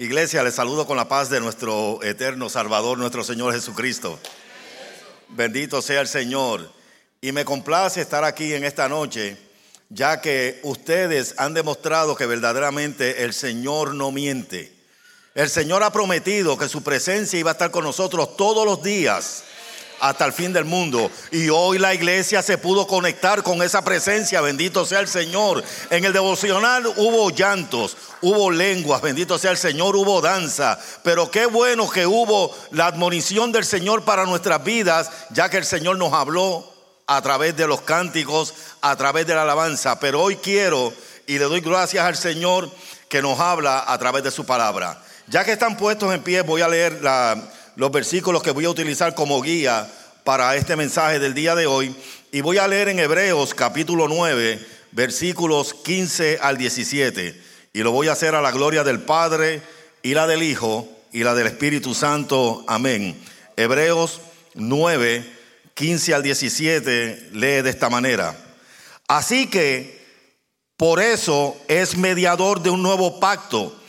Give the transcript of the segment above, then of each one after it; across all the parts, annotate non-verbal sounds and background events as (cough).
Iglesia, les saludo con la paz de nuestro eterno Salvador, nuestro Señor Jesucristo. Bendito sea el Señor. Y me complace estar aquí en esta noche, ya que ustedes han demostrado que verdaderamente el Señor no miente. El Señor ha prometido que su presencia iba a estar con nosotros todos los días hasta el fin del mundo. Y hoy la iglesia se pudo conectar con esa presencia, bendito sea el Señor. En el devocional hubo llantos, hubo lenguas, bendito sea el Señor, hubo danza. Pero qué bueno que hubo la admonición del Señor para nuestras vidas, ya que el Señor nos habló a través de los cánticos, a través de la alabanza. Pero hoy quiero y le doy gracias al Señor que nos habla a través de su palabra. Ya que están puestos en pie, voy a leer la los versículos que voy a utilizar como guía para este mensaje del día de hoy. Y voy a leer en Hebreos capítulo 9, versículos 15 al 17. Y lo voy a hacer a la gloria del Padre y la del Hijo y la del Espíritu Santo. Amén. Hebreos 9, 15 al 17 lee de esta manera. Así que por eso es mediador de un nuevo pacto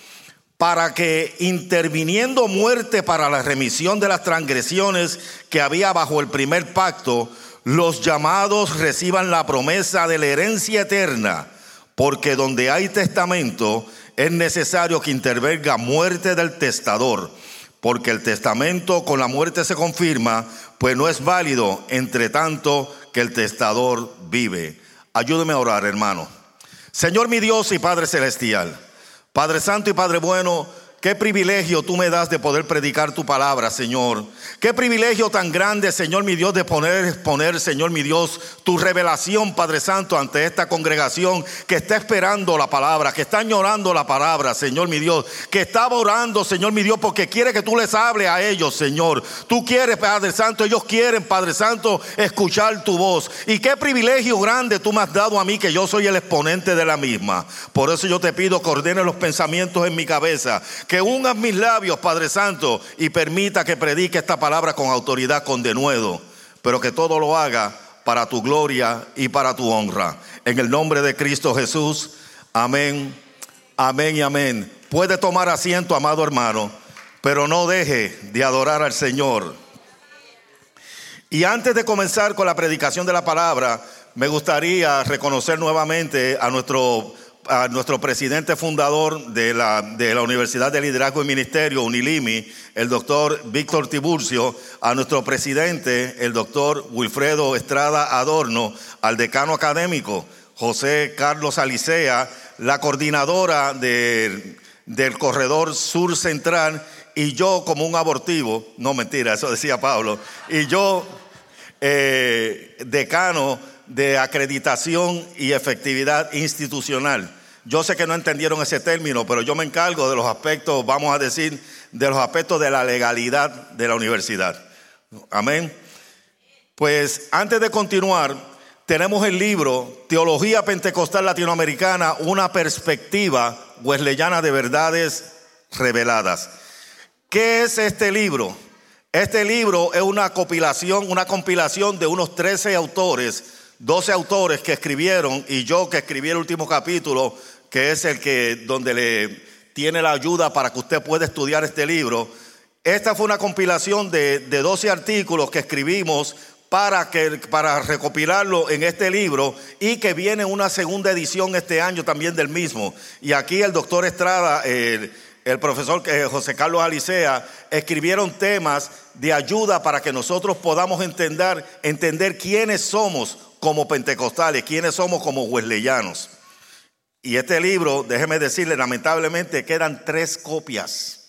para que interviniendo muerte para la remisión de las transgresiones que había bajo el primer pacto, los llamados reciban la promesa de la herencia eterna, porque donde hay testamento es necesario que intervenga muerte del testador, porque el testamento con la muerte se confirma, pues no es válido entre tanto que el testador vive. Ayúdeme a orar, hermano. Señor mi Dios y Padre Celestial. Padre Santo y Padre Bueno, Qué privilegio tú me das de poder predicar tu palabra, Señor. Qué privilegio tan grande, Señor mi Dios, de poner, poner, Señor mi Dios, tu revelación, Padre Santo, ante esta congregación que está esperando la palabra, que está añorando la palabra, Señor mi Dios, que está orando, Señor mi Dios, porque quiere que tú les hables a ellos, Señor. Tú quieres, Padre Santo, ellos quieren, Padre Santo, escuchar tu voz. Y qué privilegio grande tú me has dado a mí, que yo soy el exponente de la misma. Por eso yo te pido que ordene los pensamientos en mi cabeza que ungas mis labios, Padre Santo, y permita que predique esta palabra con autoridad, con denuedo, pero que todo lo haga para tu gloria y para tu honra. En el nombre de Cristo Jesús, amén, amén y amén. Puede tomar asiento, amado hermano, pero no deje de adorar al Señor. Y antes de comenzar con la predicación de la palabra, me gustaría reconocer nuevamente a nuestro a nuestro presidente fundador de la, de la Universidad de Liderazgo y Ministerio, Unilimi, el doctor Víctor Tiburcio, a nuestro presidente, el doctor Wilfredo Estrada Adorno, al decano académico, José Carlos Alicea, la coordinadora del Corredor Sur Central, y yo como un abortivo, no mentira, eso decía Pablo, y yo eh, decano de acreditación y efectividad institucional. Yo sé que no entendieron ese término, pero yo me encargo de los aspectos, vamos a decir, de los aspectos de la legalidad de la universidad. Amén. Pues antes de continuar, tenemos el libro Teología Pentecostal Latinoamericana, una perspectiva wesleyana de verdades reveladas. ¿Qué es este libro? Este libro es una compilación, una compilación de unos 13 autores, 12 autores que escribieron y yo que escribí el último capítulo que es el que donde le tiene la ayuda para que usted pueda estudiar este libro. Esta fue una compilación de, de 12 artículos que escribimos para, que, para recopilarlo en este libro y que viene una segunda edición este año también del mismo. Y aquí el doctor Estrada, el, el profesor eh, José Carlos Alicea, escribieron temas de ayuda para que nosotros podamos entender, entender quiénes somos como pentecostales, quiénes somos como wesleyanos. Y este libro, déjeme decirle, lamentablemente quedan tres copias.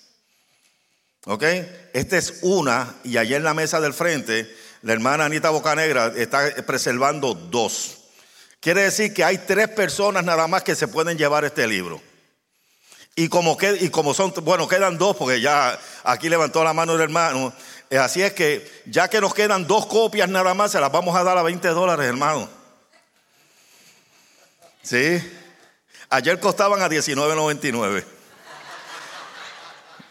¿Ok? Esta es una, y allá en la mesa del frente, la hermana Anita Bocanegra está preservando dos. Quiere decir que hay tres personas nada más que se pueden llevar este libro. Y como, y como son, bueno, quedan dos, porque ya aquí levantó la mano el hermano. Eh, así es que ya que nos quedan dos copias nada más, se las vamos a dar a 20 dólares, hermano. ¿Sí? Ayer costaban a 19.99.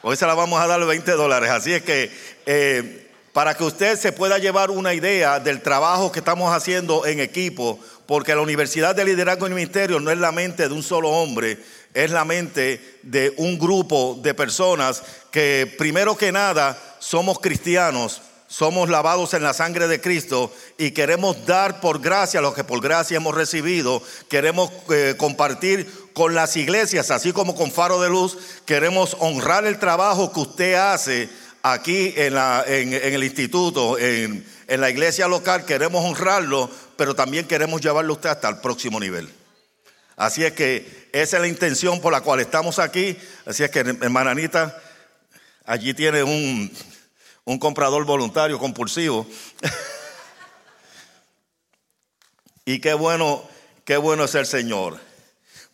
Hoy se la vamos a dar 20 dólares. Así es que eh, para que usted se pueda llevar una idea del trabajo que estamos haciendo en equipo, porque la Universidad de Liderazgo y Ministerio no es la mente de un solo hombre, es la mente de un grupo de personas que primero que nada somos cristianos, somos lavados en la sangre de Cristo y queremos dar por gracia lo que por gracia hemos recibido. Queremos eh, compartir con las iglesias, así como con Faro de Luz, queremos honrar el trabajo que usted hace aquí en, el instituto, en, la iglesia local, queremos honrarlo, pero también queremos llevarlo usted hasta el próximo nivel. Así es que esa es la intención por la cual estamos aquí. Así es que, hermana Anita, allí tiene un, un comprador voluntario compulsivo. (laughs) y qué bueno, qué bueno es el Señor.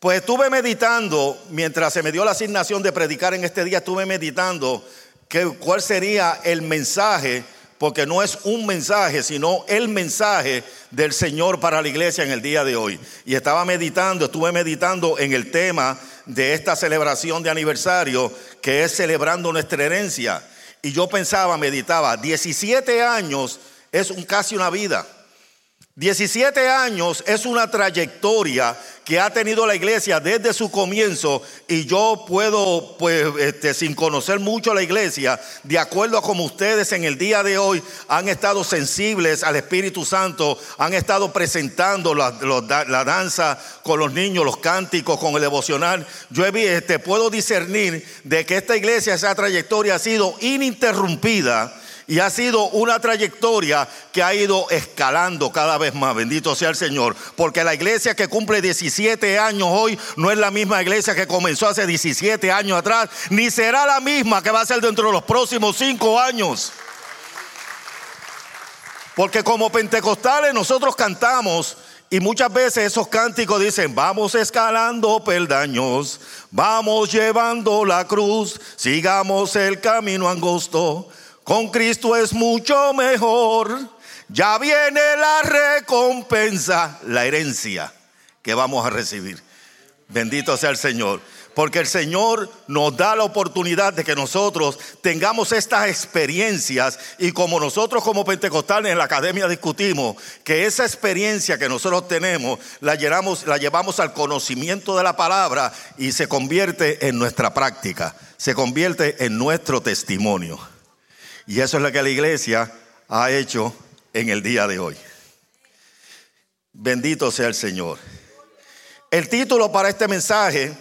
Pues estuve meditando, mientras se me dio la asignación de predicar en este día, estuve meditando que, cuál sería el mensaje, porque no es un mensaje, sino el mensaje del Señor para la iglesia en el día de hoy. Y estaba meditando, estuve meditando en el tema de esta celebración de aniversario, que es celebrando nuestra herencia. Y yo pensaba, meditaba, 17 años es un, casi una vida. 17 años es una trayectoria que ha tenido la iglesia desde su comienzo y yo puedo, pues, este, sin conocer mucho la iglesia, de acuerdo a como ustedes en el día de hoy han estado sensibles al Espíritu Santo, han estado presentando la, danza con los niños, los cánticos, con el devocional, yo he, este, puedo discernir de que esta iglesia, esa trayectoria ha sido ininterrumpida y ha sido una trayectoria que ha ido escalando cada vez más. Bendito sea el Señor. Porque la iglesia que cumple 17 años hoy no es la misma iglesia que comenzó hace 17 años atrás, ni será la misma que va a ser dentro de los próximos 5 años. Porque como pentecostales nosotros cantamos y muchas veces esos cánticos dicen, vamos escalando peldaños, vamos llevando la cruz, sigamos el camino angosto. Con Cristo es mucho mejor. Ya viene la recompensa, la herencia que vamos a recibir. Bendito sea el Señor. Porque el Señor nos da la oportunidad de que nosotros tengamos estas experiencias y como nosotros como pentecostales en la academia discutimos, que esa experiencia que nosotros tenemos la llevamos, la llevamos al conocimiento de la palabra y se convierte en nuestra práctica, se convierte en nuestro testimonio. Y eso es lo que la iglesia ha hecho en el día de hoy. Bendito sea el Señor. El título para este mensaje,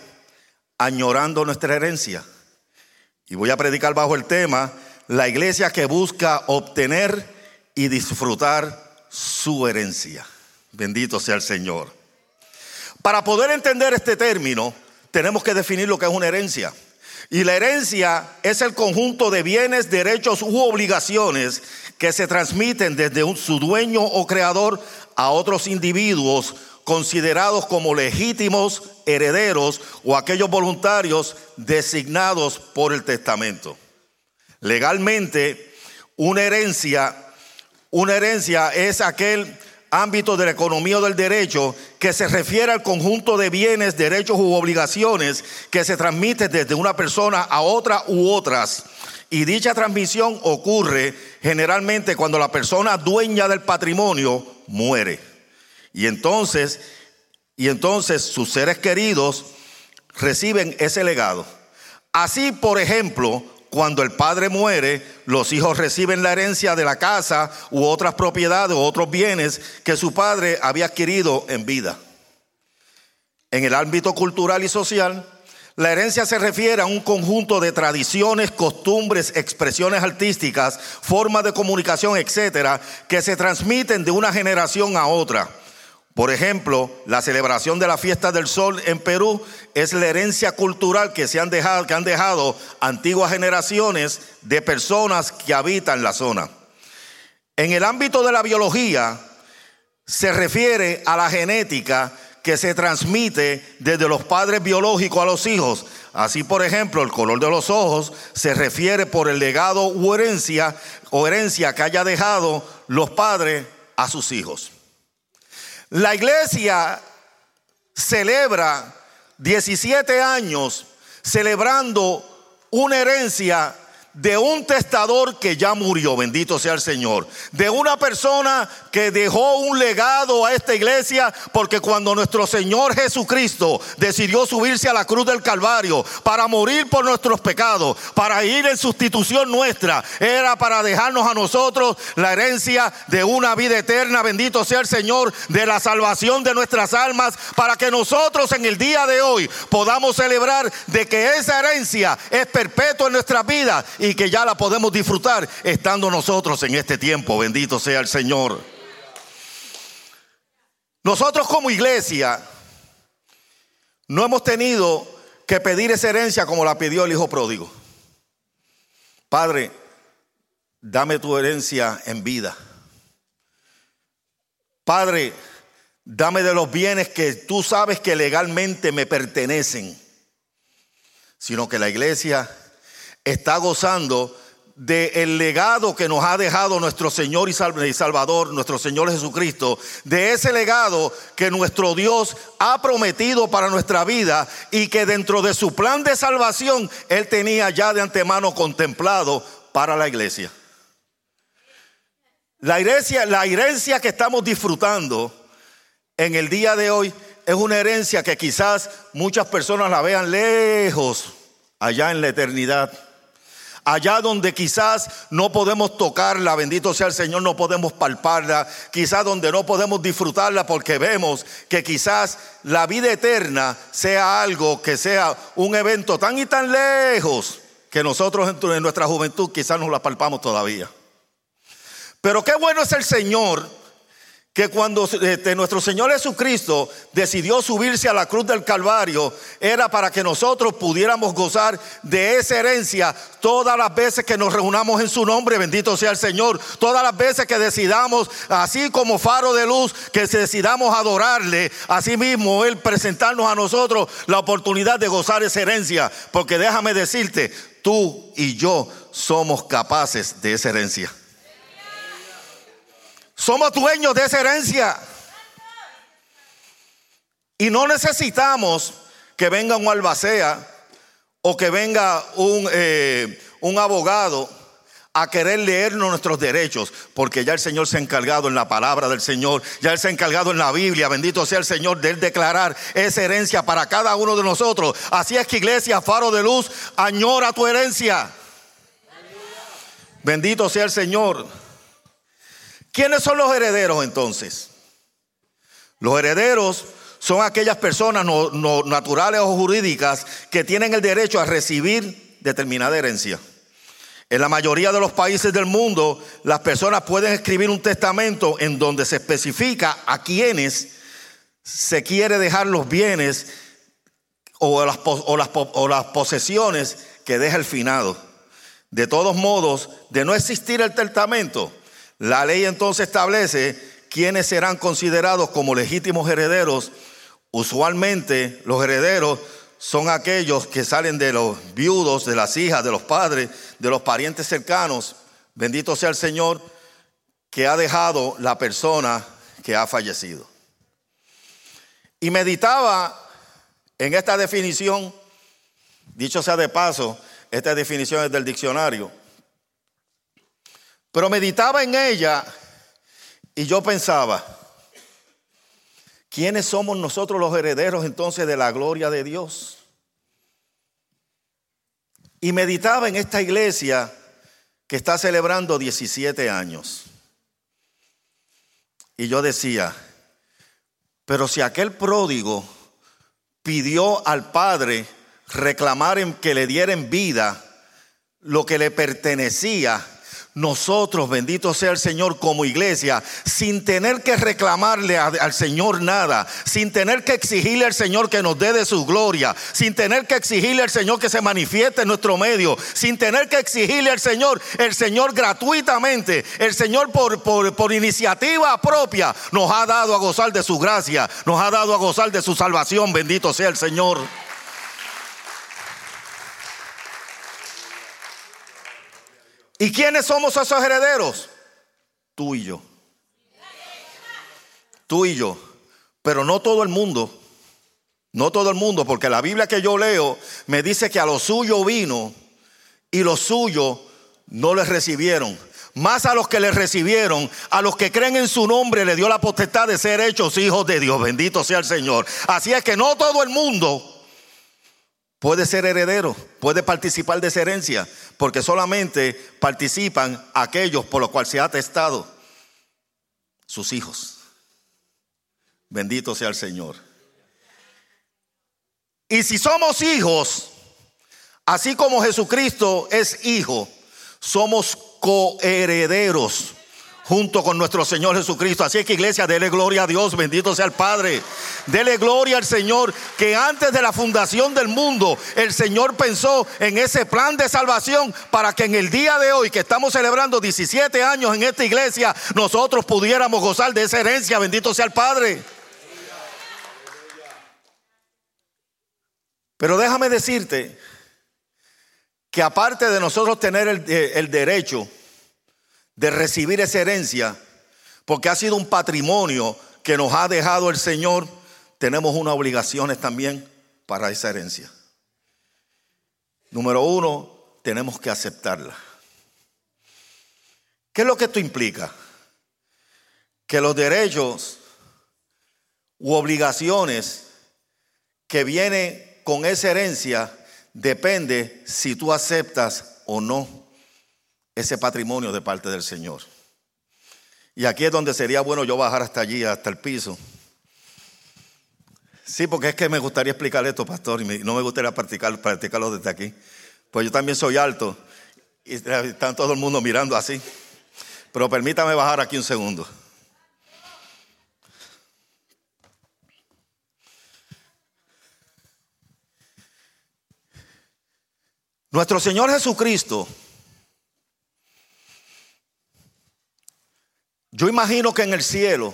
añorando nuestra herencia. Y voy a predicar bajo el tema, la iglesia que busca obtener y disfrutar su herencia. Bendito sea el Señor. Para poder entender este término, tenemos que definir lo que es una herencia. Y la herencia es el conjunto de bienes, derechos u obligaciones que se transmiten desde su dueño o creador a otros individuos considerados como legítimos herederos o aquellos voluntarios designados por el testamento. Legalmente, una herencia, una herencia es aquel ámbito de la economía o del derecho que se refiere al conjunto de bienes, derechos u obligaciones que se transmiten desde una persona a otra u otras. Y dicha transmisión ocurre generalmente cuando la persona dueña del patrimonio muere. Y entonces, y entonces sus seres queridos reciben ese legado. Así, por ejemplo, cuando el padre muere, los hijos reciben la herencia de la casa u otras propiedades u otros bienes que su padre había adquirido en vida. En el ámbito cultural y social, la herencia se refiere a un conjunto de tradiciones, costumbres, expresiones artísticas, formas de comunicación, etcétera, que se transmiten de una generación a otra por ejemplo, la celebración de la fiesta del sol en Perú es la herencia cultural que, se han dejado, que han dejado antiguas generaciones de personas que habitan la zona. En el ámbito de la biología, se refiere a la genética que se transmite desde los padres biológicos a los hijos. Así, por ejemplo, el color de los ojos se refiere por el legado o herencia, o herencia que haya dejado los padres a sus hijos. La iglesia celebra 17 años celebrando una herencia de un testador que ya murió, bendito sea el Señor, de una persona que dejó un legado a esta iglesia, porque cuando nuestro Señor Jesucristo decidió subirse a la cruz del Calvario para morir por nuestros pecados, para ir en sustitución nuestra, era para dejarnos a nosotros la herencia de una vida eterna, bendito sea el Señor, de la salvación de nuestras almas, para que nosotros en el día de hoy podamos celebrar de que esa herencia es perpetua en nuestra vida y que ya la podemos disfrutar estando nosotros en este tiempo. Bendito sea el Señor. Nosotros como iglesia no hemos tenido que pedir esa herencia como la pidió el hijo pródigo. Padre, dame tu herencia en vida. Padre, dame de los bienes que tú sabes que legalmente me pertenecen. Sino que la iglesia está gozando del legado que nos ha dejado nuestro Señor y Salvador, nuestro Señor Jesucristo, de ese legado que nuestro Dios ha prometido para nuestra vida y que dentro de su plan de salvación Él tenía ya de antemano contemplado para la iglesia. La herencia, la herencia que estamos disfrutando en el día de hoy es una herencia que quizás muchas personas la vean lejos, allá en la eternidad. Allá donde quizás no podemos tocarla, bendito sea el Señor, no podemos palparla, quizás donde no podemos disfrutarla porque vemos que quizás la vida eterna sea algo que sea un evento tan y tan lejos que nosotros en nuestra juventud quizás nos la palpamos todavía. Pero qué bueno es el Señor que cuando este, nuestro Señor Jesucristo decidió subirse a la cruz del Calvario, era para que nosotros pudiéramos gozar de esa herencia todas las veces que nos reunamos en su nombre, bendito sea el Señor, todas las veces que decidamos, así como faro de luz, que decidamos adorarle, así mismo Él presentarnos a nosotros la oportunidad de gozar esa herencia, porque déjame decirte, tú y yo somos capaces de esa herencia. Somos dueños de esa herencia. Y no necesitamos que venga un albacea o que venga un, eh, un abogado a querer leernos nuestros derechos, porque ya el Señor se ha encargado en la palabra del Señor, ya Él se ha encargado en la Biblia, bendito sea el Señor, de Él declarar esa herencia para cada uno de nosotros. Así es que iglesia, faro de luz, añora tu herencia. Bendito sea el Señor. ¿Quiénes son los herederos entonces? Los herederos son aquellas personas naturales o jurídicas que tienen el derecho a recibir determinada herencia. En la mayoría de los países del mundo, las personas pueden escribir un testamento en donde se especifica a quienes se quiere dejar los bienes o las, o las posesiones que deja el finado. De todos modos, de no existir el testamento, la ley entonces establece quiénes serán considerados como legítimos herederos. Usualmente los herederos son aquellos que salen de los viudos, de las hijas, de los padres, de los parientes cercanos. Bendito sea el Señor que ha dejado la persona que ha fallecido. Y meditaba en esta definición, dicho sea de paso, esta definición es del diccionario. Pero meditaba en ella y yo pensaba, ¿quiénes somos nosotros los herederos entonces de la gloria de Dios? Y meditaba en esta iglesia que está celebrando 17 años. Y yo decía, pero si aquel pródigo pidió al Padre reclamar que le dieran vida lo que le pertenecía, nosotros, bendito sea el Señor como iglesia, sin tener que reclamarle al Señor nada, sin tener que exigirle al Señor que nos dé de su gloria, sin tener que exigirle al Señor que se manifieste en nuestro medio, sin tener que exigirle al Señor, el Señor gratuitamente, el Señor por, por, por iniciativa propia nos ha dado a gozar de su gracia, nos ha dado a gozar de su salvación, bendito sea el Señor. ¿Y quiénes somos esos herederos? Tú y yo. Tú y yo. Pero no todo el mundo. No todo el mundo, porque la Biblia que yo leo me dice que a lo suyo vino y los suyos no les recibieron. Más a los que le recibieron, a los que creen en su nombre, le dio la potestad de ser hechos hijos de Dios. Bendito sea el Señor. Así es que no todo el mundo puede ser heredero, puede participar de esa herencia, porque solamente participan aquellos por los cuales se ha testado sus hijos. Bendito sea el Señor. Y si somos hijos, así como Jesucristo es hijo, somos coherederos junto con nuestro Señor Jesucristo. Así es que iglesia, dele gloria a Dios, bendito sea el Padre. Dele gloria al Señor, que antes de la fundación del mundo, el Señor pensó en ese plan de salvación para que en el día de hoy, que estamos celebrando 17 años en esta iglesia, nosotros pudiéramos gozar de esa herencia, bendito sea el Padre. Pero déjame decirte que aparte de nosotros tener el, eh, el, derecho de recibir esa herencia, porque ha sido un patrimonio que nos ha dejado el Señor, tenemos unas obligaciones también para esa herencia. Número uno, tenemos que aceptarla. ¿Qué es lo que esto implica? Que los derechos u obligaciones que vienen con esa herencia depende si tú aceptas o no ese patrimonio de parte del Señor. Y aquí es donde sería bueno yo bajar hasta allí, hasta el piso. Sí, porque es que me gustaría explicar esto, pastor, y no me gustaría practicar, practicarlo desde aquí. Pues yo también soy alto y está todo el mundo mirando así. Pero permítame bajar aquí un segundo. Nuestro Señor Jesucristo, yo imagino que en el cielo,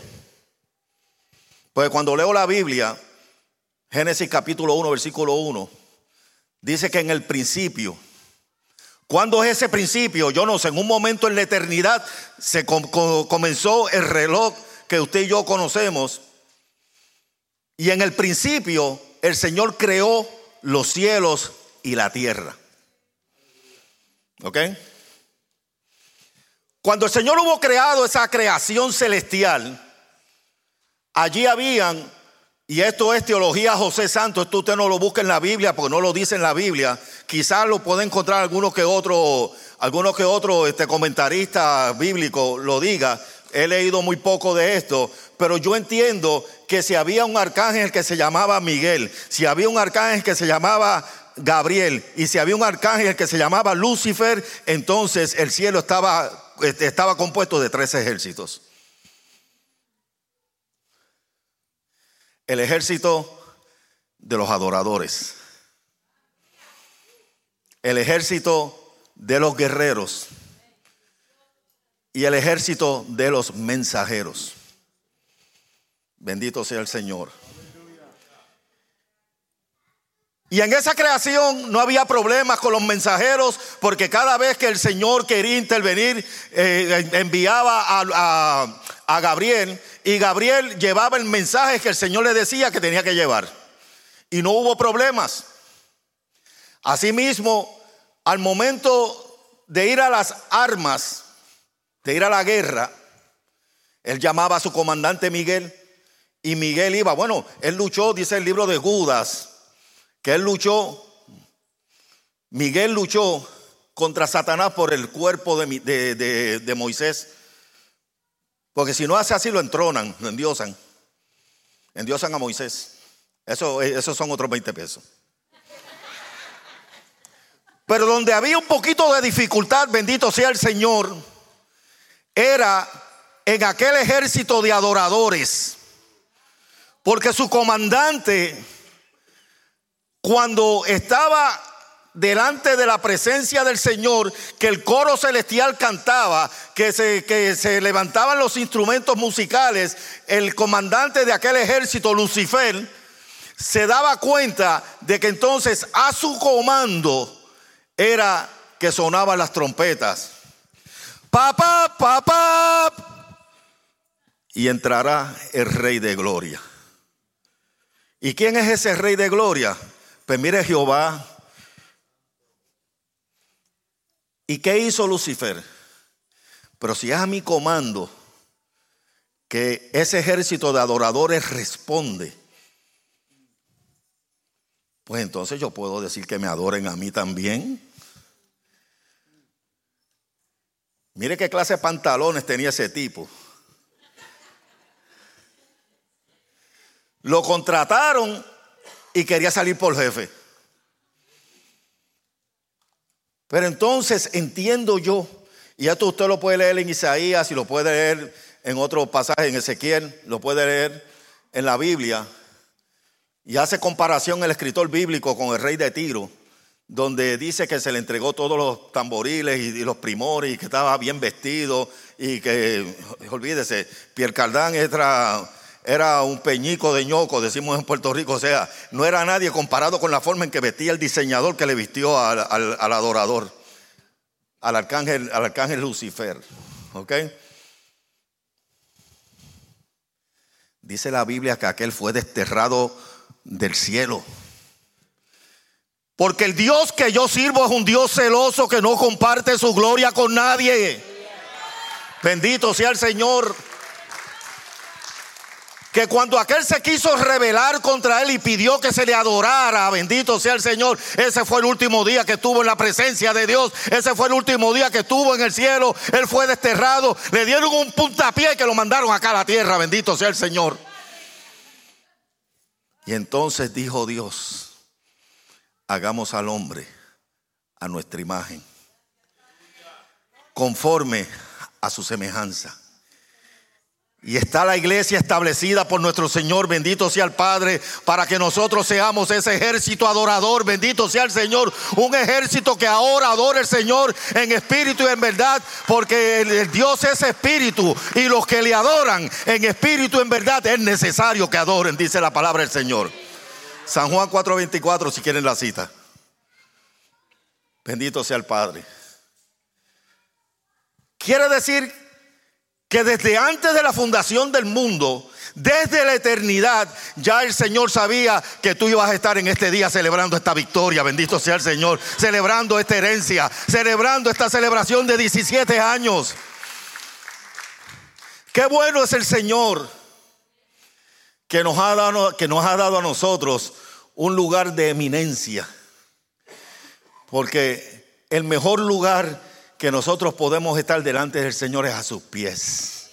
pues cuando leo la Biblia, Génesis capítulo 1, versículo 1, dice que en el principio, ¿cuándo es ese principio? Yo no sé, en un momento en la eternidad se comenzó el reloj que usted y yo conocemos. Y en el principio el Señor creó los cielos y la tierra. ¿Ok? Cuando el Señor hubo creado esa creación celestial, allí habían, y esto es teología José Santo, esto usted no lo busca en la Biblia porque no lo dice en la Biblia, quizás lo puede encontrar alguno que otro, alguno que otro este, comentarista bíblico lo diga, he leído muy poco de esto, pero yo entiendo que si había un arcángel que se llamaba Miguel, si había un arcángel que se llamaba Gabriel y si había un arcángel que se llamaba Lucifer, entonces el cielo estaba, estaba compuesto de tres ejércitos. El ejército de los adoradores, el ejército de los guerreros y el ejército de los mensajeros. Bendito sea el Señor. Y en esa creación no había problemas con los mensajeros, porque cada vez que el Señor quería intervenir, eh, enviaba a, a Gabriel, y Gabriel llevaba el mensaje que el Señor le decía que tenía que llevar. Y no hubo problemas. Asimismo, al momento de ir a las armas, de ir a la guerra, él llamaba a su comandante Miguel, y Miguel iba, bueno, él luchó, dice el libro de Judas, que él luchó, Miguel luchó contra Satanás por el cuerpo de, Moisés. Porque si no hace así, lo entronan, lo endiosan. Endiosan a Moisés. Eso, esos son otros 20 pesos. Pero donde había un poquito de dificultad, bendito sea el Señor, era en aquel ejército de adoradores. Porque su comandante cuando estaba delante de la presencia del Señor, que el coro celestial cantaba, que se, que se levantaban los instrumentos musicales, el comandante de aquel ejército, Lucifer, se daba cuenta de que entonces a su comando era que sonaban las trompetas. Papá. Y entrará el rey de gloria. ¿Y quién es ese rey de gloria? Pues mire Jehová, ¿Y qué hizo Lucifer? Pero si es a mi comando que ese ejército de adoradores responde, pues entonces yo puedo decir que me adoren a mí también. Mire qué clase de pantalones tenía ese tipo. Lo contrataron y quería salir por jefe. Pero entonces entiendo yo, y esto usted lo puede leer en Isaías y lo puede leer en otro pasaje, en Ezequiel, lo puede leer en la Biblia, y hace comparación el escritor bíblico con el rey de Tiro, donde dice que se le entregó todos los tamboriles y, los primores y que estaba bien vestido y que, olvídese, Pierre Cardán era era un peñico de ñoco, decimos en Puerto Rico, o sea, no era nadie comparado con la forma en que vestía el diseñador que le vistió al, adorador, al arcángel, al arcángel Lucifer. ¿Ok? Dice la Biblia que aquel fue desterrado del cielo. Porque el Dios que yo sirvo es un Dios celoso que no comparte su gloria con nadie. Bendito sea el Señor que cuando aquel se quiso rebelar contra él y pidió que se le adorara, bendito sea el Señor, ese fue el último día que estuvo en la presencia de Dios, ese fue el último día que estuvo en el cielo, él fue desterrado, le dieron un puntapié que lo mandaron acá a la tierra, bendito sea el Señor. Y entonces dijo Dios, hagamos al hombre a nuestra imagen, conforme a su semejanza y está la iglesia establecida por nuestro Señor, bendito sea el Padre, para que nosotros seamos ese ejército adorador, bendito sea el Señor, un ejército que ahora adora al Señor en espíritu y en verdad, porque el, Dios es espíritu y los que le adoran en espíritu y en verdad es necesario que adoren, dice la palabra del Señor. San Juan 4:24, si quieren la cita. Bendito sea el Padre. Quiere decir que desde antes de la fundación del mundo, desde la eternidad, ya el Señor sabía que tú ibas a estar en este día celebrando esta victoria, bendito sea el Señor, celebrando esta herencia, celebrando esta celebración de 17 años. Qué bueno es el Señor que nos ha dado, que nos ha dado a nosotros un lugar de eminencia, porque el mejor lugar que nosotros podemos estar delante del Señor es a sus pies.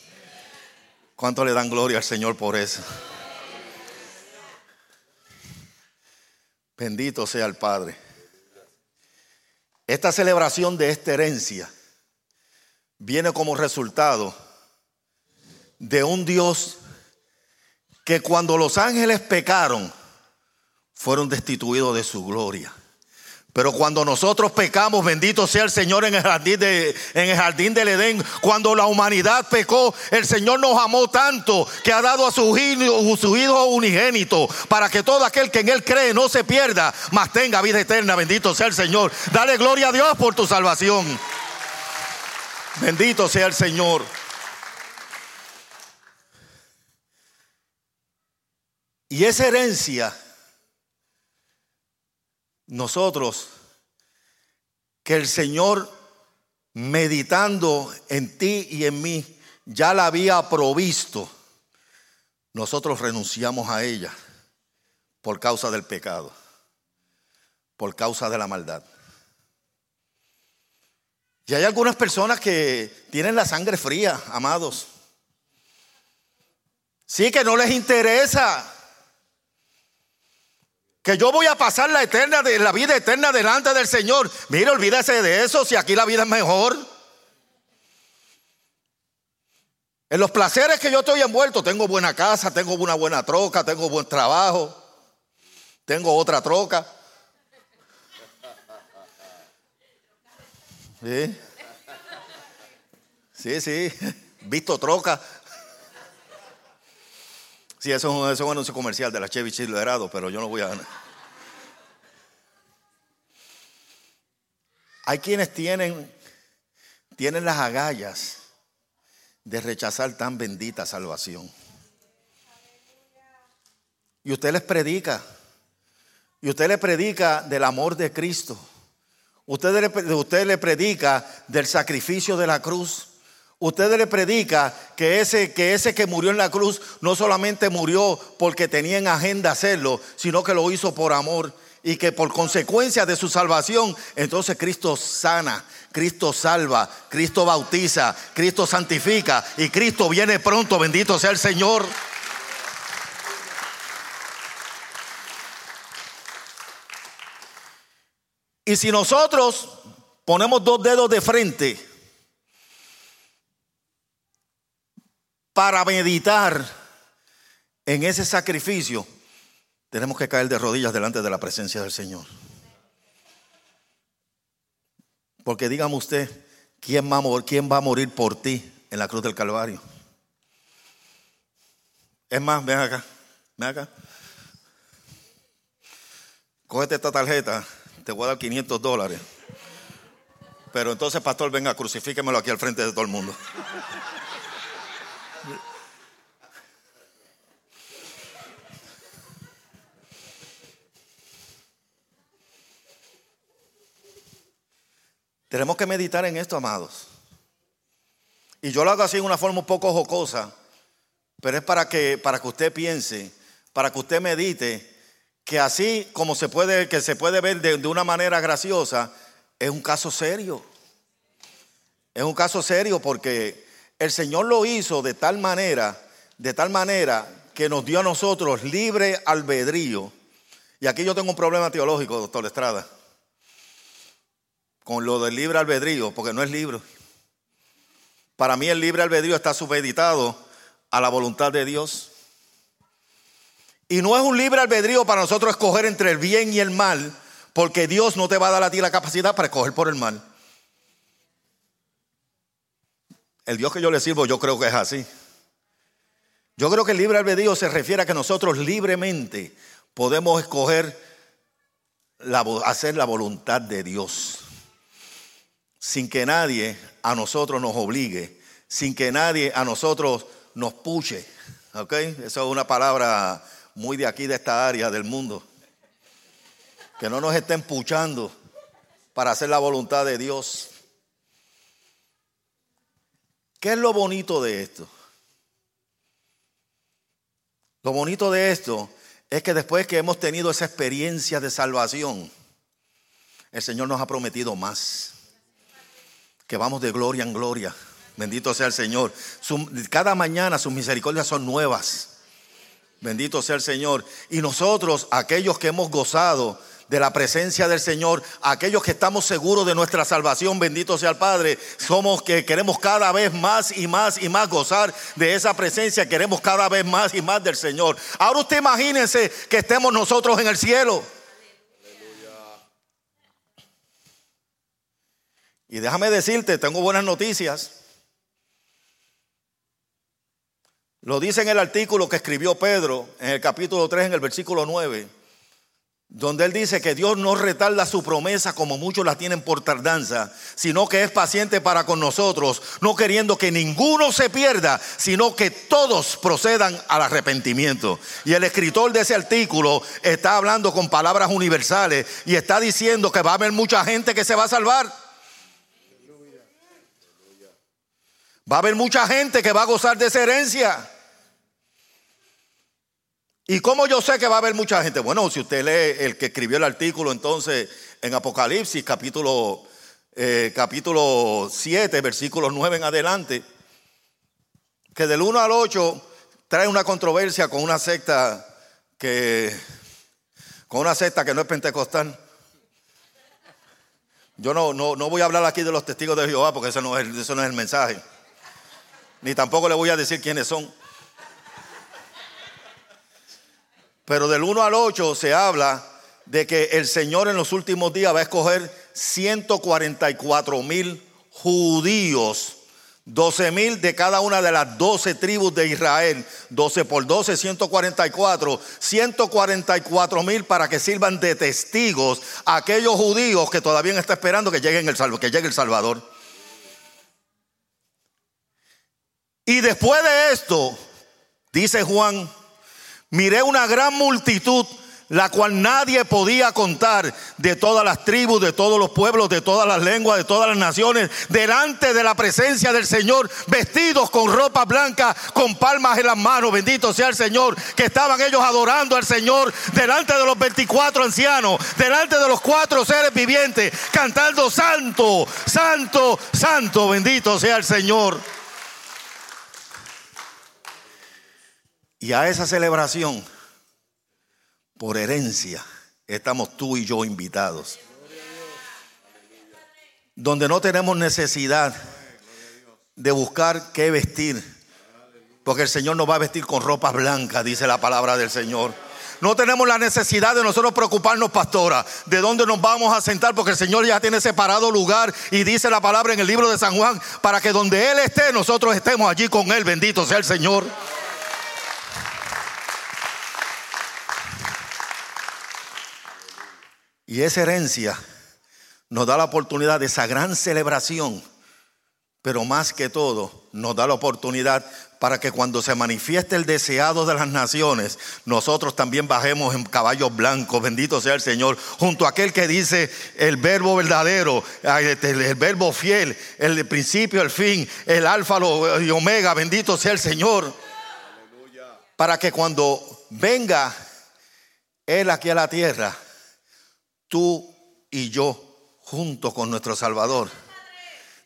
¿Cuánto le dan gloria al Señor por eso? Bendito sea el Padre. Esta celebración de esta herencia viene como resultado de un Dios que cuando los ángeles pecaron, fueron destituidos de su gloria. Pero cuando nosotros pecamos, bendito sea el Señor en el jardín, de, en el jardín del Edén, cuando la humanidad pecó, el Señor nos amó tanto que ha dado a su hijo, su hijo unigénito para que todo aquel que en él cree no se pierda, mas tenga vida eterna. Bendito sea el Señor. Dale gloria a Dios por tu salvación. Bendito sea el Señor. Y esa herencia nosotros que el Señor, meditando en ti y en mí, ya la había provisto, nosotros renunciamos a ella por causa del pecado, por causa de la maldad. Y hay algunas personas que tienen la sangre fría, amados. Sí que no les interesa que yo voy a pasar la eterna de la vida eterna delante del Señor. Mire, olvídese de eso si aquí la vida es mejor. En los placeres que yo estoy envuelto, tengo buena casa, tengo una buena troca, tengo buen trabajo, tengo otra troca. Sí, sí, sí. (laughs) visto troca. Sí, eso, es un anuncio comercial de la Chevy Silverado, pero yo no voy a... Hay quienes tienen, tienen las agallas de rechazar tan bendita salvación. Y usted les predica, y usted les predica del amor de Cristo, Usted le, usted le predica del sacrificio de la cruz. Usted le predica que ese, que ese que murió en la cruz no solamente murió porque tenía en agenda hacerlo, sino que lo hizo por amor y que por consecuencia de su salvación, entonces Cristo sana, Cristo salva, Cristo bautiza, Cristo santifica y Cristo viene pronto, bendito sea el Señor. Y si nosotros ponemos dos dedos de frente para meditar en ese sacrificio, tenemos que caer de rodillas delante de la presencia del Señor. Porque dígame usted, ¿quién va, a morir, ¿quién va a morir por ti en la cruz del Calvario? Es más, ven acá, ven acá. Cógete esta tarjeta te voy a dar 500 dólares. Pero entonces, pastor, venga, crucifíquemelo aquí al frente de todo el mundo. Tenemos que meditar en esto, amados. Y yo lo hago así en una forma un poco jocosa, pero es para que, para que usted piense, para que usted medite que así como se puede, que se puede ver de, de una manera graciosa, es un caso serio. Es un caso serio porque el Señor lo hizo de tal manera, de tal manera que nos dio a nosotros libre albedrío. Y aquí yo tengo un problema teológico, doctor Estrada, con lo del libre albedrío, porque no es libro. Para mí el libre albedrío está supeditado a la voluntad de Dios. Y no es un libre albedrío para nosotros escoger entre el bien y el mal, porque Dios no te va a dar a ti la capacidad para escoger por el mal. El Dios que yo le sirvo, yo creo que es así. Yo creo que el libre albedrío se refiere a que nosotros libremente podemos escoger hacer la voluntad de Dios, sin que nadie a nosotros nos obligue, sin que nadie a nosotros nos puche. ¿Ok? Esa es una palabra muy de aquí, de esta área del mundo. Que no nos estén puchando para hacer la voluntad de Dios. ¿Qué es lo bonito de esto? Lo bonito de esto es que después que hemos tenido esa experiencia de salvación, el Señor nos ha prometido más. Que vamos de gloria en gloria. Bendito sea el Señor. cada mañana sus misericordias son nuevas. Bendito sea el Señor. Y nosotros, aquellos que hemos gozado de la presencia del Señor, aquellos que estamos seguros de nuestra salvación, bendito sea el Padre, somos que queremos cada vez más y más y más gozar de esa presencia, queremos cada vez más y más del Señor. Ahora usted imagínense que estemos nosotros en el cielo. Y déjame decirte, tengo buenas noticias. Lo dice en el artículo que escribió Pedro en el capítulo 3, en el versículo 9, donde él dice que Dios no retarda su promesa como muchos la tienen por tardanza, sino que es paciente para con nosotros, no queriendo que ninguno se pierda, sino que todos procedan al arrepentimiento. Y el escritor de ese artículo está hablando con palabras universales y está diciendo que va a haber mucha gente que se va a salvar. Va a haber mucha gente que va a gozar de esa herencia. ¿Y cómo yo sé que va a haber mucha gente? Bueno, si usted lee el que escribió el artículo entonces en Apocalipsis capítulo, eh, capítulo 7, versículos 9 en adelante, que del 1 al 8 trae una controversia con una secta que, con una secta que no es pentecostal. Yo no, no, no voy a hablar aquí de los testigos de Jehová porque eso no, es, eso no es el mensaje. Ni tampoco le voy a decir quiénes son. Pero del 1 al 8 se habla de que el Señor en los últimos días va a escoger 144 mil judíos. 12 mil de cada una de las 12 tribus de Israel, 12 por 12, 144, 144 mil para que sirvan de testigos a aquellos judíos que todavía están esperando que, lleguen el, que llegue el Salvador. Y después de esto, dice Juan, miré una gran multitud la cual nadie podía contar de todas las tribus, de todos los pueblos, de todas las lenguas, de todas las naciones, delante de la presencia del Señor, vestidos con ropa blanca, con palmas en las manos, bendito sea el Señor, que estaban ellos adorando al Señor delante de los 24 ancianos, delante de los cuatro seres vivientes, cantando santo, santo, santo, bendito sea el Señor. Y a esa celebración por herencia, estamos tú y yo invitados. Donde no tenemos necesidad de buscar qué vestir. Porque el Señor nos va a vestir con ropas blancas, dice la palabra del Señor. No tenemos la necesidad de nosotros preocuparnos, pastora, de dónde nos vamos a sentar, porque el Señor ya tiene separado lugar y dice la palabra en el libro de San Juan, para que donde Él esté, nosotros estemos allí con Él. Bendito sea el Señor. Y esa herencia nos da la oportunidad de esa gran celebración, pero más que todo nos da la oportunidad para que cuando se manifieste el deseado de las naciones, nosotros también bajemos en caballos blancos, bendito sea el Señor, junto a aquel que dice el verbo verdadero, este, el, verbo fiel, el principio, el fin, el alfa y omega, bendito sea el Señor. Para que cuando venga Él aquí a la tierra, tú y yo, junto con nuestro Salvador,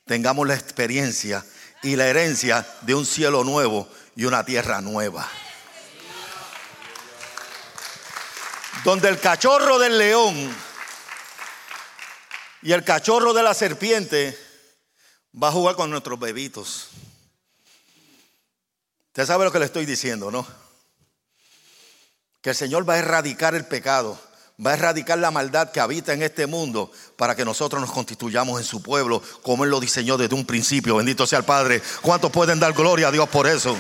tengamos la experiencia y la herencia de un cielo nuevo y una tierra nueva. Donde el cachorro del león y el cachorro de la serpiente va a jugar con nuestros bebitos. Usted sabe lo que le estoy diciendo, ¿no? Que el Señor va a erradicar el pecado va a erradicar la maldad que habita en este mundo para que nosotros nos constituyamos en su pueblo como Él lo diseñó desde un principio. Bendito sea el Padre. ¿Cuántos pueden dar gloria a Dios por eso?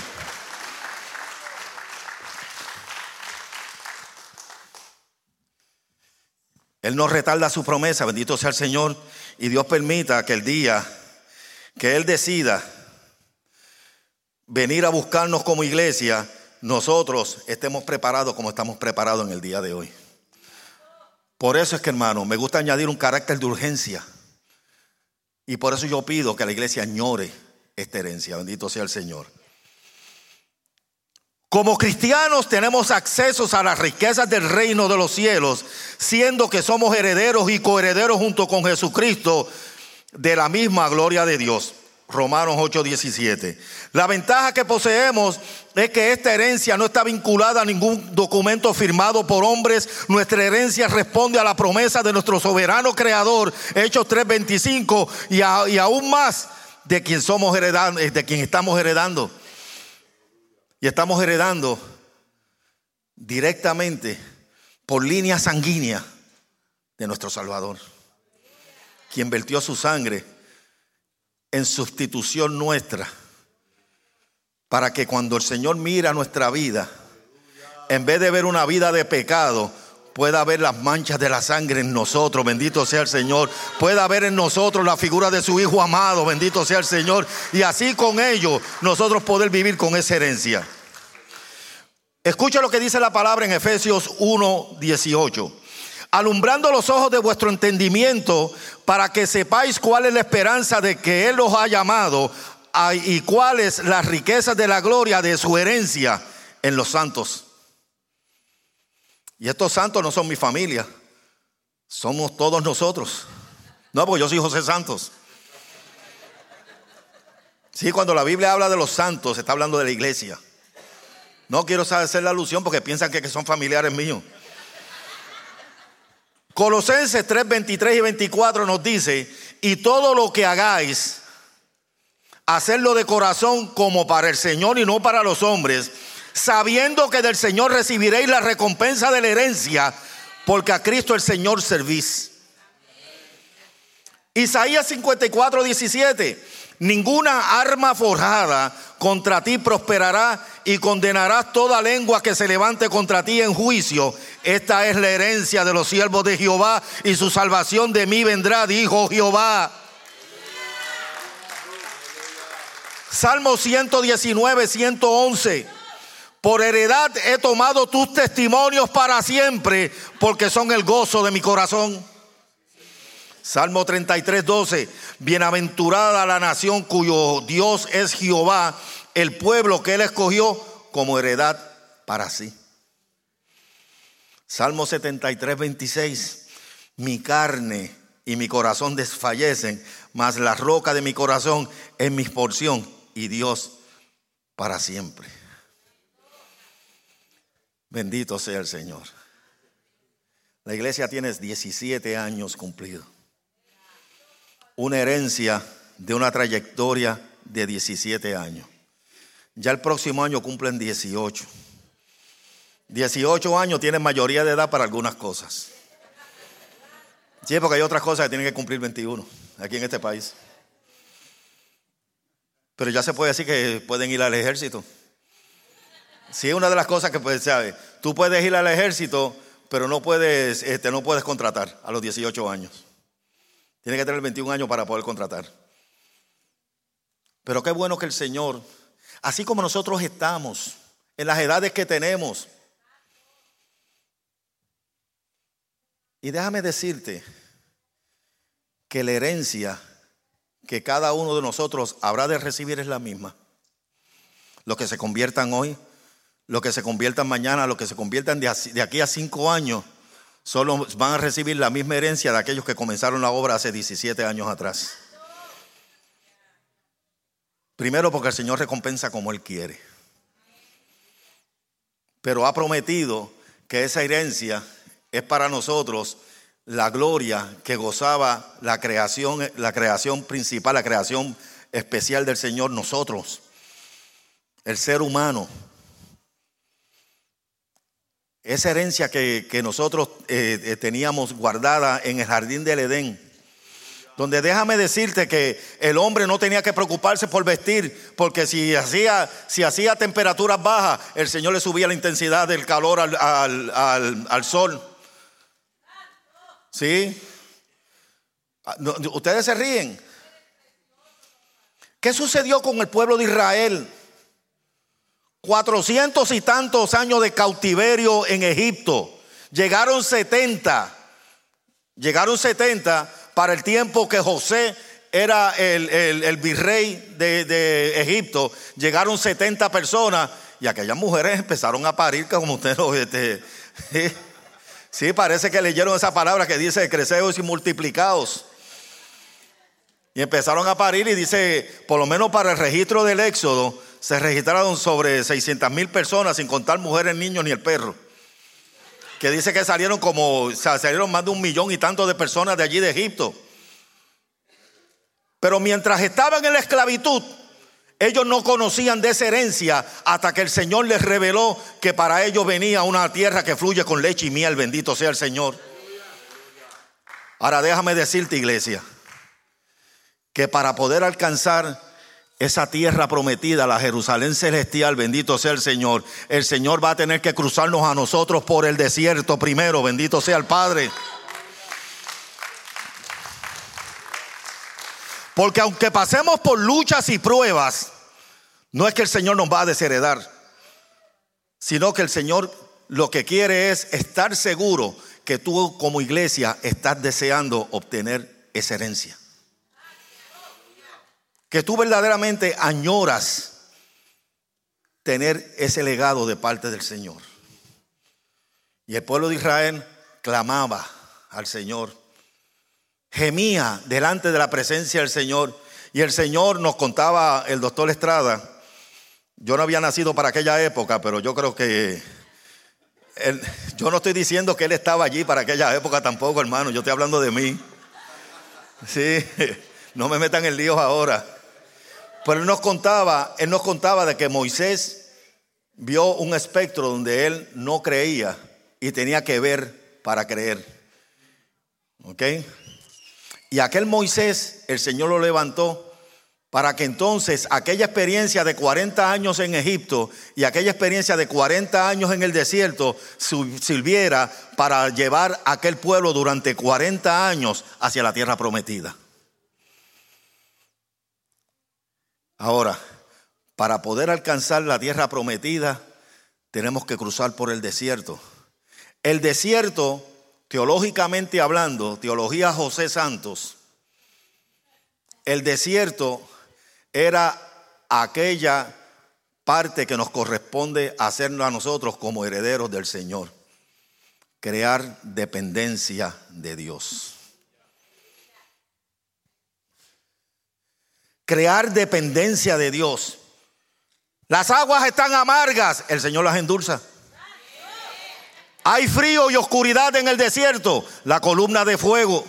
Él no retarda su promesa, bendito sea el Señor, y Dios permita que el día que Él decida venir a buscarnos como iglesia, nosotros estemos preparados como estamos preparados en el día de hoy. Por eso es que, hermano, me gusta añadir un carácter de urgencia. Y por eso yo pido que la iglesia añore esta herencia. Bendito sea el Señor. Como cristianos tenemos acceso a las riquezas del reino de los cielos, siendo que somos herederos y coherederos junto con Jesucristo de la misma gloria de Dios. Romanos 8:17. La ventaja que poseemos es que esta herencia no está vinculada a ningún documento firmado por hombres. Nuestra herencia responde a la promesa de nuestro soberano creador, Hechos 3:25, y, y aún más de quien somos heredando, eh, de quien estamos heredando. Y estamos heredando directamente por línea sanguínea de nuestro Salvador, quien vertió su sangre en sustitución nuestra, para que cuando el Señor mira nuestra vida, en vez de ver una vida de pecado, pueda ver las manchas de la sangre en nosotros, bendito sea el Señor, pueda ver en nosotros la figura de su Hijo amado, bendito sea el Señor, y así con ello nosotros poder vivir con esa herencia. Escucha lo que dice la palabra en Efesios 1, 18 alumbrando los ojos de vuestro entendimiento para que sepáis cuál es la esperanza de que Él os ha llamado y cuáles las riquezas de la gloria de su herencia en los santos. Y estos santos no son mi familia, somos todos nosotros. No, porque yo soy José Santos. Sí, cuando la Biblia habla de los santos, está hablando de la iglesia. No quiero hacer la alusión porque piensan que son familiares míos. Colosenses 3, 23 y 24 nos dice, y todo lo que hagáis, hacerlo de corazón como para el Señor y no para los hombres, sabiendo que del Señor recibiréis la recompensa de la herencia, porque a Cristo el Señor servís. Isaías 54, 17. Ninguna arma forjada contra ti prosperará y condenarás toda lengua que se levante contra ti en juicio. Esta es la herencia de los siervos de Jehová y su salvación de mí vendrá, dijo Jehová. Salmo 119, 111. Por heredad he tomado tus testimonios para siempre, porque son el gozo de mi corazón. Salmo 33, 12. Bienaventurada la nación cuyo Dios es Jehová, el pueblo que él escogió como heredad para sí. Salmo 73, 26. Mi carne y mi corazón desfallecen, mas la roca de mi corazón es mi porción y Dios para siempre. Bendito sea el Señor. La iglesia tiene 17 años cumplidos. Una herencia de una trayectoria de 17 años. Ya el próximo año cumplen 18. 18 años tienen mayoría de edad para algunas cosas. Sí, porque hay otras cosas que tienen que cumplir 21 aquí en este país. Pero ya se puede decir que pueden ir al ejército. Sí, es una de las cosas que puedes saber. Tú puedes ir al ejército, pero no puedes, este, no puedes contratar a los 18 años. Tienes que tener 21 años para poder contratar. Pero qué bueno que el Señor, así como nosotros estamos, en las edades que tenemos, Y déjame decirte que la herencia que cada uno de nosotros habrá de recibir es la misma. Los que se conviertan hoy, los que se conviertan mañana, los que se conviertan de aquí a cinco años, solo van a recibir la misma herencia de aquellos que comenzaron la obra hace 17 años atrás. Primero porque el Señor recompensa como Él quiere. Pero ha prometido que esa herencia es para nosotros la gloria que gozaba la creación, la creación principal, la creación especial del Señor, nosotros, el ser humano. Esa herencia que, nosotros eh, eh, teníamos guardada en el jardín del Edén, donde déjame decirte que el hombre no tenía que preocuparse por vestir, porque si hacía, si hacía temperaturas bajas, el Señor le subía la intensidad del calor al sol. ¿Sí? Ah, ustedes se ríen. ¿Qué sucedió con el pueblo de Israel? Cuatrocientos y tantos años de cautiverio en Egipto. Llegaron setenta. Llegaron setenta para el tiempo que José era el, virrey de, Egipto. Llegaron setenta personas y aquellas mujeres empezaron a parir como ustedes lo... Este, (laughs) Sí, parece que leyeron esa palabra que dice creceos y multiplicados. Y empezaron a parir y dice, por lo menos para el registro del éxodo, se registraron sobre 600 mil personas, sin contar mujeres, niños ni el perro. Que dice que salieron como, o sea, salieron más de un millón y tanto de personas de allí de Egipto. Pero mientras estaban en la esclavitud, ellos no conocían de esa herencia hasta que el Señor les reveló que para ellos venía una tierra que fluye con leche y miel. Bendito sea el Señor. Ahora déjame decirte, iglesia, que para poder alcanzar esa tierra prometida, la Jerusalén celestial, bendito sea el Señor, el Señor va a tener que cruzarnos a nosotros por el desierto primero. Bendito sea el Padre. Porque aunque pasemos por luchas y pruebas, no es que el Señor nos va a desheredar, sino que el Señor lo que quiere es estar seguro que tú como iglesia estás deseando obtener esa herencia. Que tú verdaderamente añoras tener ese legado de parte del Señor. Y el pueblo de Israel clamaba al Señor gemía delante de la presencia del Señor. Y el Señor nos contaba el doctor Estrada, yo no había nacido para aquella época, pero yo creo que yo no estoy diciendo que él estaba allí para aquella época tampoco, hermano, yo estoy hablando de mí. Sí, (laughs) no me metan en líos ahora. Pero él nos contaba, él nos contaba de que Moisés vio un espectro donde él no creía y tenía que ver para creer. ¿Ok? Y aquel Moisés, el Señor lo levantó para que entonces aquella experiencia de 40 años en Egipto y aquella experiencia de 40 años en el desierto sirviera para llevar a aquel pueblo durante 40 años hacia la tierra prometida. Ahora, para poder alcanzar la tierra prometida, tenemos que cruzar por el desierto. El desierto, teológicamente hablando, teología José Santos, el desierto era aquella parte que nos corresponde hacernos a nosotros como herederos del Señor. Crear dependencia de Dios. Crear dependencia de Dios. Las aguas están amargas, el Señor las endulza. Hay frío y oscuridad en el desierto, la columna de fuego.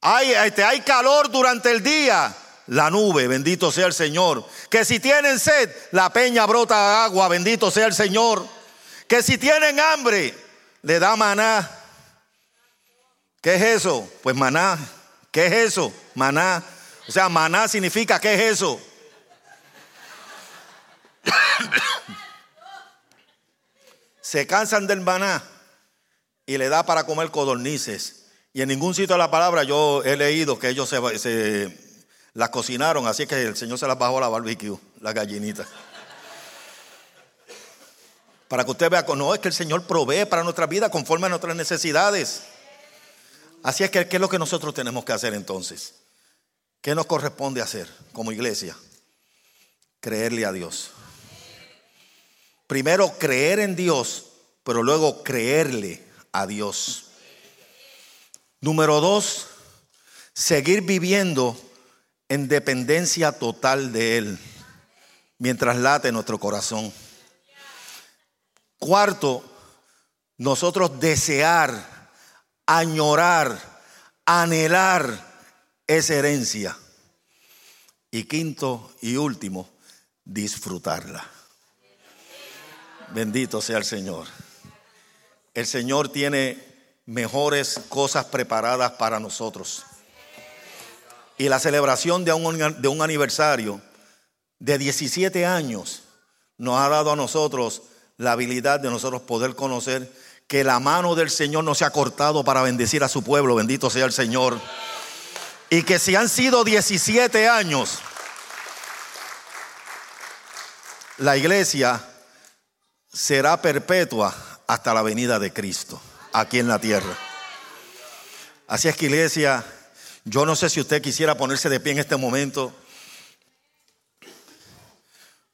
Hay, este, hay calor durante el día, la nube, bendito sea el Señor. Que si tienen sed, la peña brota agua, bendito sea el Señor. Que si tienen hambre, le da maná. ¿Qué es eso? Pues maná. ¿Qué es eso? Maná. O sea, maná significa ¿qué es eso? Se cansan del maná y le da para comer codornices. Y en ningún sitio de la palabra yo he leído que ellos se, las cocinaron, así que el Señor se las bajó a la barbecue, la gallinita. Para que usted vea, no, es que el Señor provee para nuestra vida conforme a nuestras necesidades. Así es que, ¿qué es lo que nosotros tenemos que hacer entonces? ¿Qué nos corresponde hacer como iglesia? Creerle a Dios. Primero creer en Dios, pero luego creerle a Dios. Número dos, seguir viviendo en dependencia total de Él mientras late nuestro corazón. Cuarto, nosotros desear, añorar, anhelar esa herencia. Y quinto y último, disfrutarla. Bendito sea el Señor. El Señor tiene mejores cosas preparadas para nosotros. Y la celebración de un, de un aniversario de 17 años nos ha dado a nosotros la habilidad de nosotros poder conocer que la mano del Señor no se ha cortado para bendecir a su pueblo, bendito sea el Señor. Y que si han sido 17 años, la iglesia será perpetua hasta la venida de Cristo aquí en la tierra. Así es que iglesia, yo no sé si usted quisiera ponerse de pie en este momento,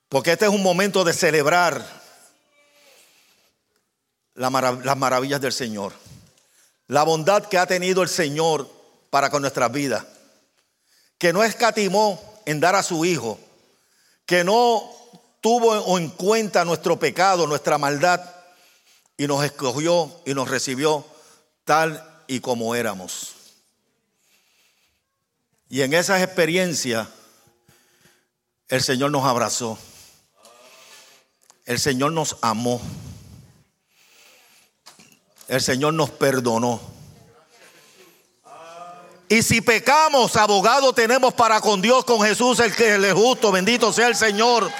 porque este es un momento de celebrar las maravillas del Señor, la bondad que ha tenido el Señor para con nuestras vidas, que no escatimó en dar a su Hijo, que no tuvo en cuenta nuestro pecado, nuestra maldad, y nos escogió y nos recibió tal y como éramos. Y en esas experiencias el Señor nos abrazó. El Señor nos amó. El Señor nos perdonó. Y si pecamos, abogado tenemos para con Dios, con Jesús, el que es justo. Bendito sea el Señor.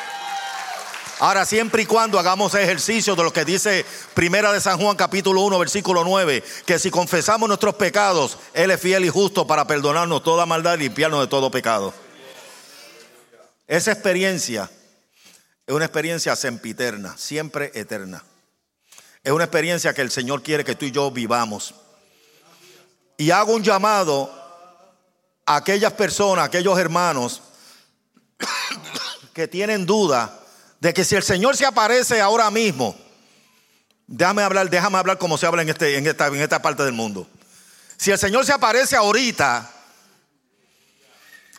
Ahora, siempre y cuando hagamos ejercicio de lo que dice Primera de San Juan capítulo 1 versículo 9, que si confesamos nuestros pecados, Él es fiel y justo para perdonarnos toda maldad y limpiarnos de todo pecado. Esa experiencia es una experiencia sempiterna, siempre eterna. Es una experiencia que el Señor quiere que tú y yo vivamos. Y hago un llamado a aquellas personas, a aquellos hermanos (coughs) que tienen duda de que si el Señor se aparece ahora mismo, déjame hablar, déjame hablar como se habla en, este, en, esta, en esta parte del mundo. Si el Señor se aparece ahorita,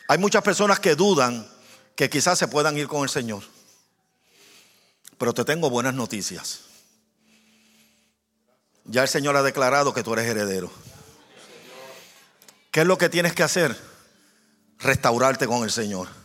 hay muchas personas que dudan que quizás se puedan ir con el Señor. Pero te tengo buenas noticias. Ya el Señor ha declarado que tú eres heredero. ¿Qué es lo que tienes que hacer? Restaurarte con el Señor